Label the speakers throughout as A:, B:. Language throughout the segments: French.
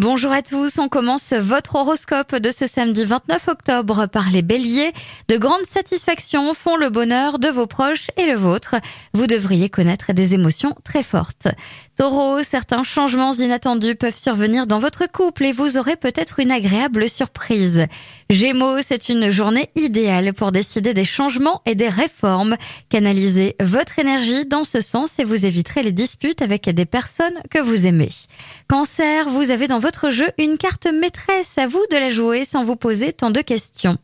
A: Bonjour à tous, on commence votre horoscope de ce samedi 29 octobre par les béliers. De grandes satisfactions font le bonheur de vos proches et le vôtre. Vous devriez connaître des émotions très fortes. Taureau, certains changements inattendus peuvent survenir dans votre couple et vous aurez peut-être une agréable surprise. Gémeaux, c'est une journée idéale pour décider des changements et des réformes. Canalisez votre énergie dans ce sens et vous éviterez les disputes avec des personnes que vous aimez. Cancer, vous avez dans votre jeu une carte maîtresse. À vous de la jouer sans vous poser tant de questions.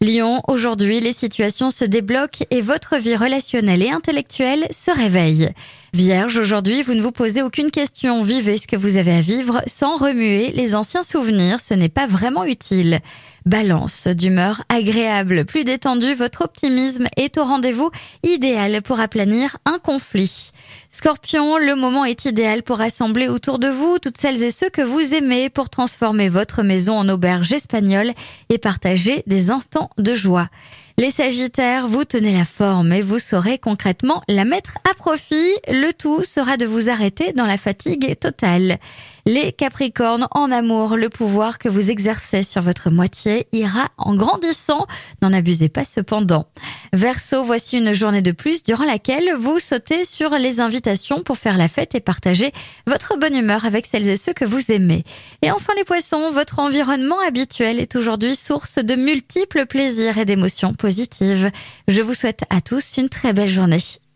A: Lyon, aujourd'hui, les situations se débloquent et votre vie relationnelle et intellectuelle se réveille. Vierge, aujourd'hui, vous ne vous posez aucune question. Vivez ce que vous avez à vivre sans remuer les anciens souvenirs. Ce n'est pas vraiment utile. Balance, d'humeur agréable, plus détendue, votre optimisme est au rendez-vous idéal pour aplanir un conflit. Scorpion, le moment est idéal pour rassembler autour de vous toutes celles et ceux que vous aimez pour transformer votre maison en auberge espagnole et partager des instants de joie. Les Sagittaires, vous tenez la forme et vous saurez concrètement la mettre à profit. Le tout sera de vous arrêter dans la fatigue totale. Les Capricornes, en amour, le pouvoir que vous exercez sur votre moitié ira en grandissant. N'en abusez pas cependant. Verseau, voici une journée de plus durant laquelle vous sautez sur les invitations pour faire la fête et partager votre bonne humeur avec celles et ceux que vous aimez. Et enfin les poissons, votre environnement habituel est aujourd'hui source de multiples plaisirs et d'émotions positives. Je vous souhaite à tous une très belle journée.